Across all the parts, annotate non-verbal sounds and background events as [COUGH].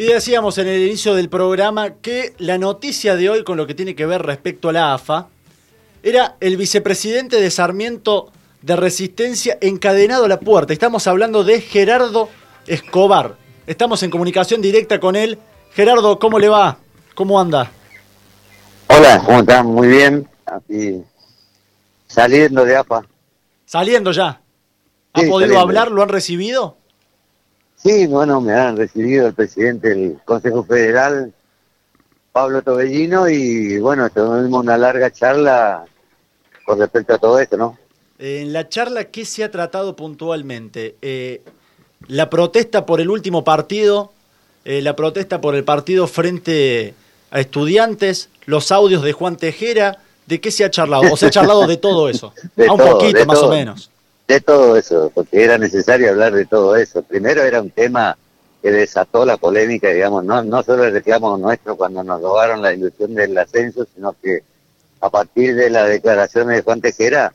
Y decíamos en el inicio del programa que la noticia de hoy con lo que tiene que ver respecto a la AFA era el vicepresidente de Sarmiento de Resistencia encadenado a la puerta. Estamos hablando de Gerardo Escobar. Estamos en comunicación directa con él. Gerardo, ¿cómo le va? ¿Cómo anda? Hola, ¿cómo están? Muy bien. Saliendo de AFA. Saliendo ya. ¿Ha Sí, podido saliendo. hablar? ¿Lo han recibido? Sí, bueno, me han recibido el presidente del Consejo Federal, Pablo Tobellino, y bueno, tuvimos una larga charla con respecto a todo esto, ¿no? En la charla, ¿qué se ha tratado puntualmente? Eh, la protesta por el último partido, eh, la protesta por el partido frente a estudiantes, los audios de Juan Tejera, ¿de qué se ha charlado? ¿O se ha charlado de todo eso? [LAUGHS] De a un todo, poquito, más o menos. De todo eso, porque era necesario hablar de todo eso. Primero era un tema que desató la polémica, digamos, no, no solo el reclamo nuestro cuando nos robaron la ilusión del ascenso, sino que a partir de las declaraciones de Juan Tejera,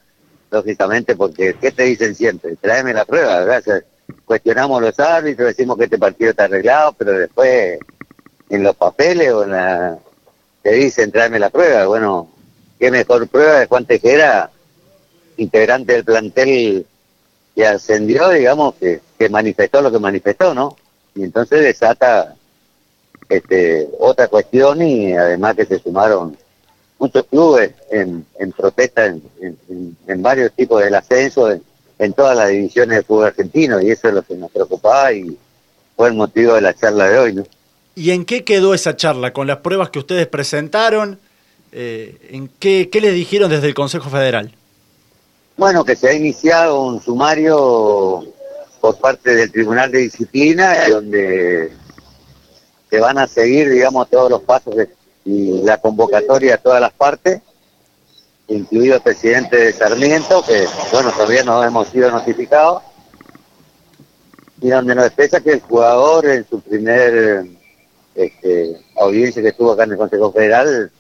lógicamente, porque ¿qué te dicen siempre? Tráeme la prueba, sea, cuestionamos los árbitros, decimos que este partido está arreglado, pero después en los papeles o en la... te dicen tráeme la prueba. Bueno, qué mejor prueba de Juan Tejera, integrante del plantel que ascendió, digamos, que, manifestó lo que manifestó, ¿no? Y entonces desata este, otra cuestión y además que se sumaron muchos clubes en, en protesta en, en- en- varios tipos del ascenso, en, todas las divisiones de fútbol argentino, y eso es lo que nos preocupaba y fue el motivo de la charla de hoy, ¿no? ¿Y en qué quedó esa charla? ¿Con las pruebas que ustedes presentaron? Eh, ¿En qué, qué les dijeron desde el Consejo Federal? Bueno, que se ha iniciado un sumario por parte del Tribunal de Disciplina, donde se van a seguir, digamos, todos los pasos y la convocatoria a todas las partes, incluido el presidente de Sarmiento, que, bueno, todavía no hemos sido notificados, y donde nos expresa que el jugador en su primer este, audiencia que estuvo acá en el Consejo Federal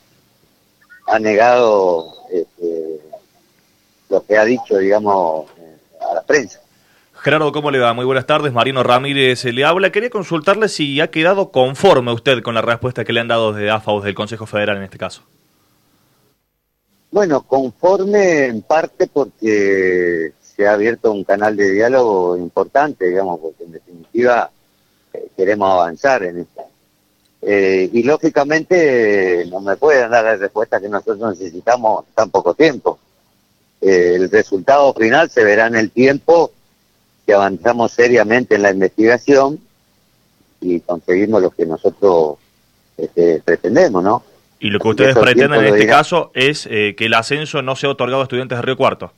ha negado este, lo que ha dicho, digamos, eh, a la prensa. Gerardo, ¿cómo le va? Muy buenas tardes. Marino Ramírez eh, le habla. Quería consultarle si ha quedado conforme usted con la respuesta que le han dado desde AFA o desde el Consejo Federal en este caso. Bueno, conforme en parte porque se ha abierto un canal de diálogo importante, digamos, porque en definitiva eh, queremos avanzar en esto. Eh, y lógicamente no me pueden dar la respuesta que nosotros necesitamos tan poco tiempo. Eh, el resultado final se verá en el tiempo si avanzamos seriamente en la investigación y conseguimos lo que nosotros este, pretendemos, ¿no? Y lo que ustedes eso pretenden en este dirá. caso es eh, que el ascenso no sea otorgado a estudiantes de Río Cuarto.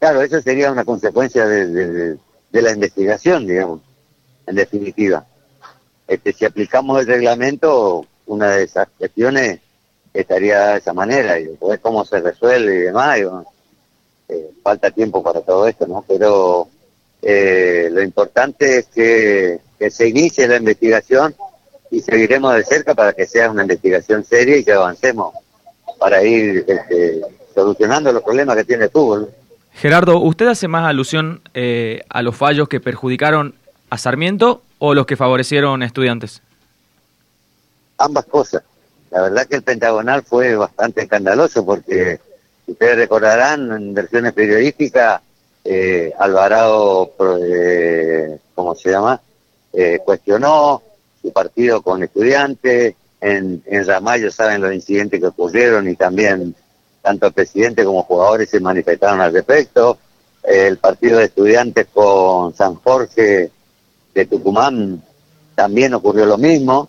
Claro, eso sería una consecuencia de- de la investigación, digamos, en definitiva. Este, si aplicamos el reglamento, una de esas cuestiones estaría de esa manera, y después cómo se resuelve y demás, y bueno, eh, falta tiempo para todo esto, ¿no? Pero eh, lo importante es que, que se inicie la investigación y seguiremos de cerca para que sea una investigación seria y que avancemos para ir este, solucionando los problemas que tiene el fútbol. Gerardo, ¿usted hace más alusión eh, a los fallos que perjudicaron a Sarmiento o los que favorecieron a estudiantes? ambas cosas. La verdad que el pentagonal fue bastante escandaloso porque ustedes recordarán en versiones periodísticas eh, Alvarado, eh, ¿cómo se llama? Eh, cuestionó su partido con estudiantes. En, en Ramallo saben los incidentes que ocurrieron y también tanto el presidente como jugadores se manifestaron al respecto. el partido de estudiantes con San Jorge de Tucumán también ocurrió lo mismo.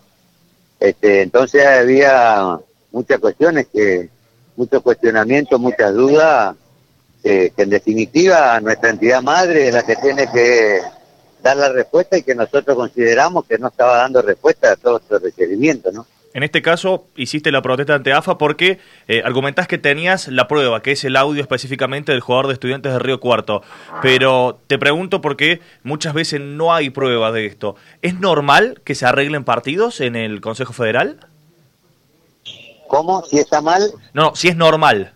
Este, entonces había muchas cuestiones que, muchos cuestionamientos, muchas dudas, eh, que en definitiva nuestra entidad madre es la que tiene que dar la respuesta y que nosotros consideramos que no estaba dando respuesta a todos estos requerimientos, ¿no? En este caso, hiciste la protesta ante AFA porque eh, argumentás que tenías la prueba, que es el audio específicamente del jugador de estudiantes de Río Cuarto. Pero te pregunto porque muchas veces no hay prueba de esto. ¿Es normal que se arreglen partidos en el Consejo Federal? ¿Cómo? Si está mal, No, no, si es normal.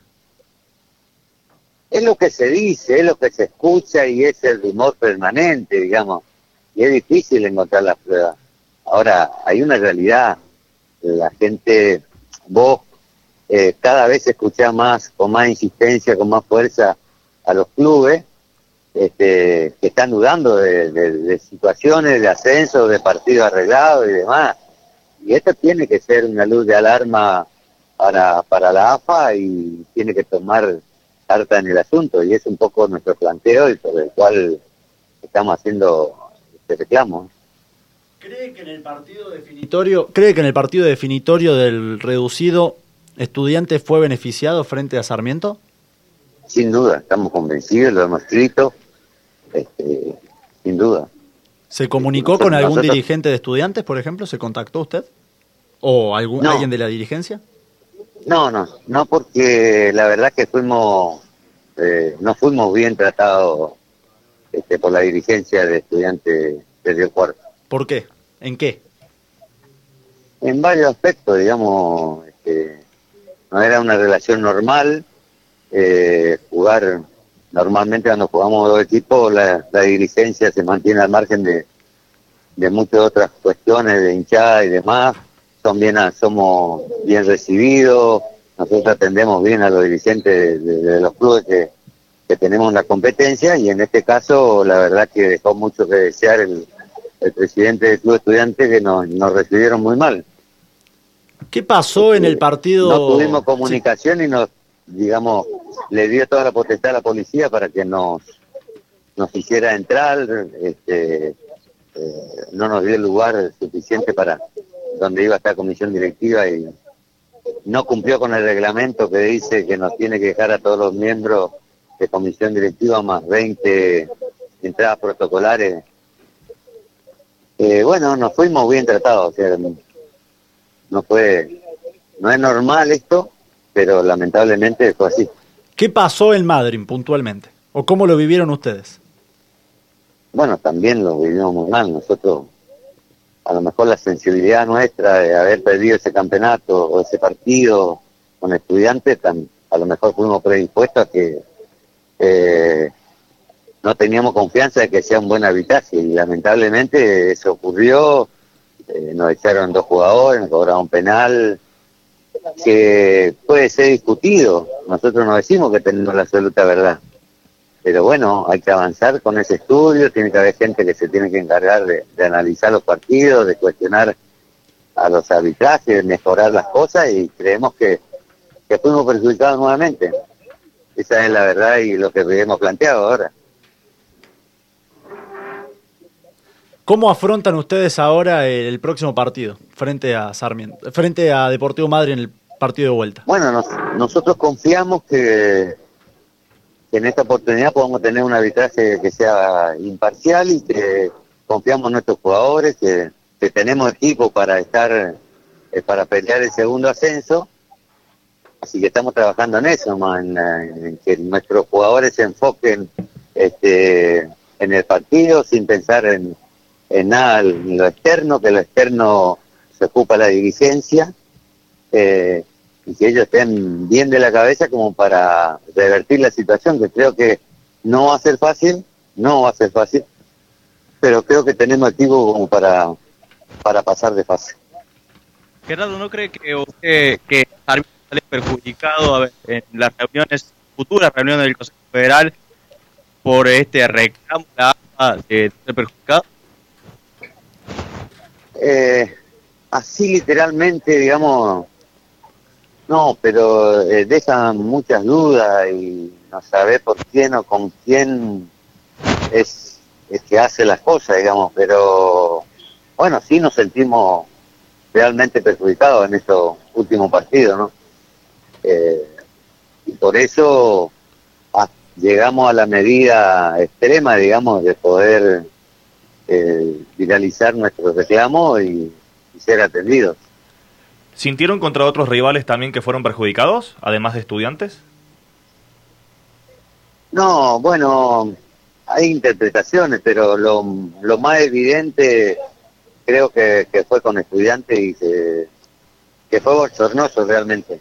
es lo que se dice, es lo que se escucha y es el rumor permanente, digamos. Y es difícil encontrar las pruebas. Ahora, hay una realidad, la gente, vos eh, cada vez escuchás más, con más insistencia, con más fuerza a los clubes este, que están dudando de, de situaciones de ascenso, de partidos arreglados y demás. Y esto tiene que ser una luz de alarma para, para la AFA y tiene que tomar carta en el asunto y es un poco nuestro planteo y por el cual estamos haciendo este reclamo. ¿Cree que en el partido definitorio, cree que en el partido definitorio del reducido estudiante fue beneficiado frente a Sarmiento? Sin duda, estamos convencidos, lo hemos escrito, este, sin duda. ¿Se comunicó con algún dirigente de estudiantes, por ejemplo? ¿Se contactó usted? ¿O algún, alguien de la dirigencia? No, no, no porque la verdad que fuimos, eh, no fuimos bien tratados este, por la dirigencia de estudiantes de Río Cuarto. ¿Por qué? ¿En qué? En varios aspectos, digamos, este, no era una relación normal, eh, jugar normalmente cuando jugamos dos equipos la, dirigencia se mantiene al margen de, de muchas otras cuestiones de hinchada y demás, son bien, somos bien recibidos, nosotros atendemos bien a los dirigentes de, los clubes que, tenemos la competencia y en este caso la verdad que dejó mucho que desear el, presidente del club estudiante que nos, nos recibieron muy mal. ¿Qué pasó en el partido? No tuvimos comunicación y nos, digamos, le dio toda la potestad a la policía para que nos, nos hiciera entrar, este, eh, no nos dio el lugar suficiente para, donde iba a estar comisión directiva y no cumplió con el reglamento que dice que nos tiene que dejar a todos los miembros de comisión directiva más 20 entradas protocolares. Eh, bueno, nos fuimos bien tratados, o sea, no fue, no es normal esto, pero lamentablemente fue así. ¿Qué pasó en Madrid puntualmente? ¿O cómo lo vivieron ustedes? Bueno, también lo vivimos muy mal. Nosotros a lo mejor la sensibilidad nuestra de haber perdido ese campeonato o ese partido con estudiantes, a lo mejor fuimos predispuestos a que eh, no teníamos confianza de que sea un buen arbitraje y lamentablemente eso ocurrió, eh, nos echaron dos jugadores, nos cobraron penal, que puede ser discutido, nosotros no decimos que tenemos la absoluta verdad, pero bueno, hay que avanzar con ese estudio, tiene que haber gente que se tiene que encargar de, analizar los partidos, de cuestionar a los arbitrajes, de mejorar las cosas y creemos que, que fuimos perjudicados nuevamente. Esa es la verdad y lo que hemos planteado ahora. ¿Cómo afrontan ustedes ahora el próximo partido frente a Sarmiento, frente a Deportivo Madrid en el partido de vuelta? Bueno, nosotros confiamos que en esta oportunidad podamos tener un arbitraje que sea imparcial y que confiamos en nuestros jugadores, que, tenemos equipo para estar, eh, para pelear el segundo ascenso. Así que estamos trabajando en eso, en, que nuestros jugadores se enfoquen este, en el partido sin pensar en, en nada en lo externo, que lo externo se ocupa la dirigencia. Eh, y que ellos estén bien de la cabeza como para revertir la situación, que creo que no va a ser fácil, no va a ser fácil, pero creo que tenemos equipo como para, para pasar de fase. Gerardo, ¿no cree que usted que sale perjudicado en las reuniones, futuras reuniones del Consejo Federal, por este reclamo de perjudicado? Eh, así literalmente, digamos, no, pero eh, dejan muchas dudas y no sabe por quién o con quién es, es que hace las cosas, digamos, pero bueno, sí nos sentimos realmente perjudicados en estos últimos partidos, ¿no? Eh, y por eso ah, llegamos a la medida extrema, digamos, de poder eh, viralizar nuestros reclamos y ser atendidos. ¿Sintieron contra otros rivales también que fueron perjudicados, además de estudiantes? No, bueno, hay interpretaciones, pero lo, más evidente creo que, fue con estudiantes y que, fue bochornoso realmente.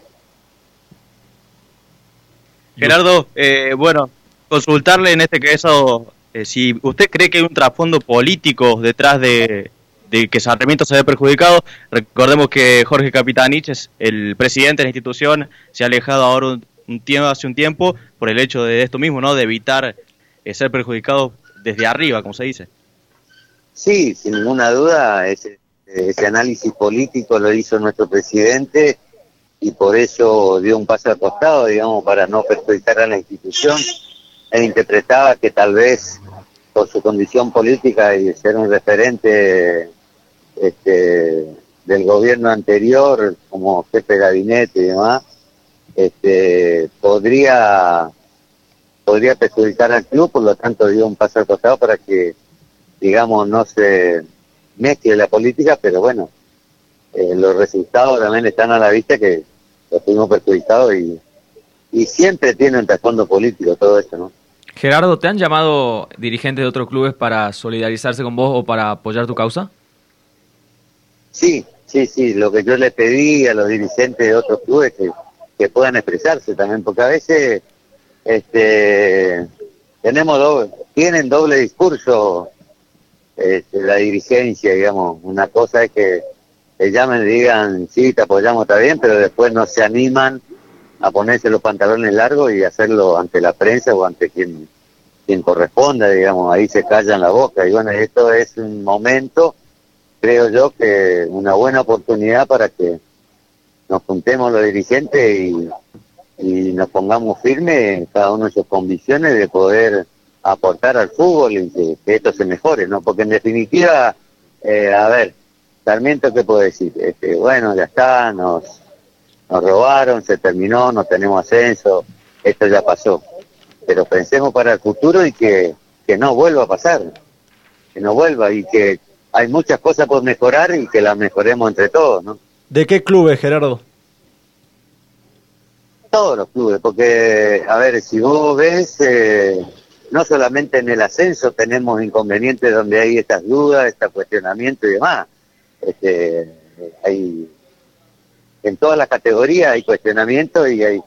Gerardo, eh, bueno, consultarle en este caso eh, si usted cree que hay un trasfondo político detrás de, de que Sarmiento se ve perjudicado. Recordemos que Jorge Capitanich es el presidente de la institución, se ha alejado ahora un, tiempo, hace un tiempo por el hecho de esto mismo, ¿no? De evitar eh, ser perjudicado desde arriba, como se dice. Sí, sin ninguna duda, ese, ese análisis político lo hizo nuestro presidente y por eso dio un paso al costado, digamos, para no perjudicar a la institución. Él interpretaba que tal vez por su condición política y ser un referente este, del gobierno anterior como jefe de gabinete y demás, este, podría podría perjudicar al club, por lo tanto dio un paso al costado para que, digamos, no se mezcle la política, pero bueno, eh, los resultados también están a la vista que lo fuimos perjudicados y, y siempre tiene un trasfondo político todo esto, ¿no? Gerardo, ¿te han llamado dirigentes de otros clubes para solidarizarse con vos o para apoyar tu causa? Sí, sí, sí, lo que yo le pedí a los dirigentes de otros clubes que, que puedan expresarse también, porque a veces este tenemos tienen doble discurso este, la dirigencia, digamos, una cosa es que te llamen y digan, sí, te apoyamos, está bien, pero después no se animan a ponerse los pantalones largos y hacerlo ante la prensa o ante quien, quien corresponda, digamos, ahí se callan la boca. Y bueno, esto es un momento, creo yo, que una buena oportunidad para que nos juntemos los dirigentes y, y nos pongamos firmes en cada uno de sus convicciones de poder aportar al fútbol y que, que esto se mejore, ¿no? Porque en definitiva, eh, a ver, Sarmiento, ¿qué puedo decir? Este, bueno, ya está, nos nos robaron, se terminó, no tenemos ascenso, esto ya pasó. Pero pensemos para el futuro y que, que no vuelva a pasar, que no vuelva y que hay muchas cosas por mejorar y que las mejoremos entre todos, ¿no? ¿De qué clubes, Gerardo? Todos los clubes, porque, a ver, si vos ves, eh, no solamente en el ascenso tenemos inconvenientes donde hay estas dudas, este cuestionamiento y demás. Este, hay en todas las categorías hay cuestionamiento y hay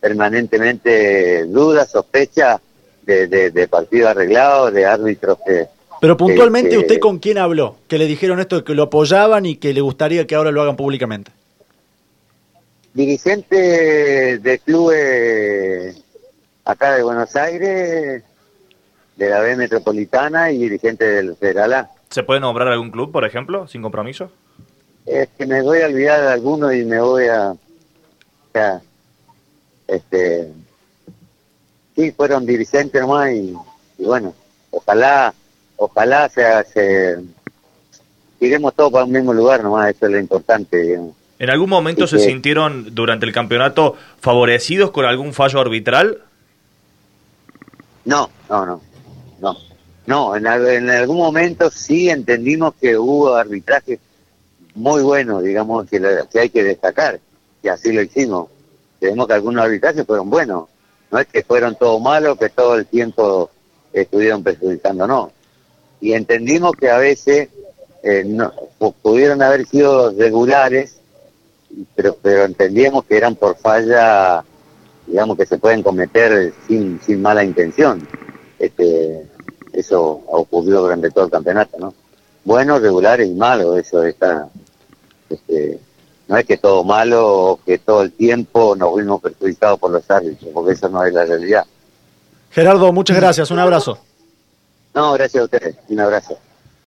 permanentemente dudas, sospechas de, de, de partidos arreglados, de árbitros que... Pero puntualmente, que- ¿usted con quién habló? Que le dijeron esto de que lo apoyaban y que le gustaría que ahora lo hagan públicamente. Dirigente de clubes acá de Buenos Aires, de la B Metropolitana y dirigente del Federal A. ¿Se puede nombrar algún club, por ejemplo, sin compromiso? Es que me voy a olvidar de alguno y me voy a... o sea, este... Sí, fueron dirigentes nomás y, y bueno, ojalá, ojalá se, se... Iremos todos para un mismo lugar nomás, eso es lo importante, digamos. ¿En algún momento se sintieron durante el campeonato favorecidos con algún fallo arbitral? No, no, no, no. No, en, en algún momento sí entendimos que hubo arbitraje muy bueno, digamos, que, la- que hay que destacar, y así lo hicimos. Tenemos que algunos arbitrajes fueron buenos, no es que fueron todos malos, que todo el tiempo estuvieron perjudicando, no. Y entendimos que a veces eh, no, pu- pudieron haber sido regulares, pero, pero entendíamos que eran por falla digamos que se pueden cometer sin, sin mala intención. Este, eso ocurrió durante todo el campeonato, ¿no? Buenos, regulares y malos, eso está, este, no es que todo malo o que todo el tiempo nos vimos perjudicados por los árbitros, porque eso no es la realidad. Gerardo, muchas gracias. Un abrazo. No, gracias a ustedes, un abrazo.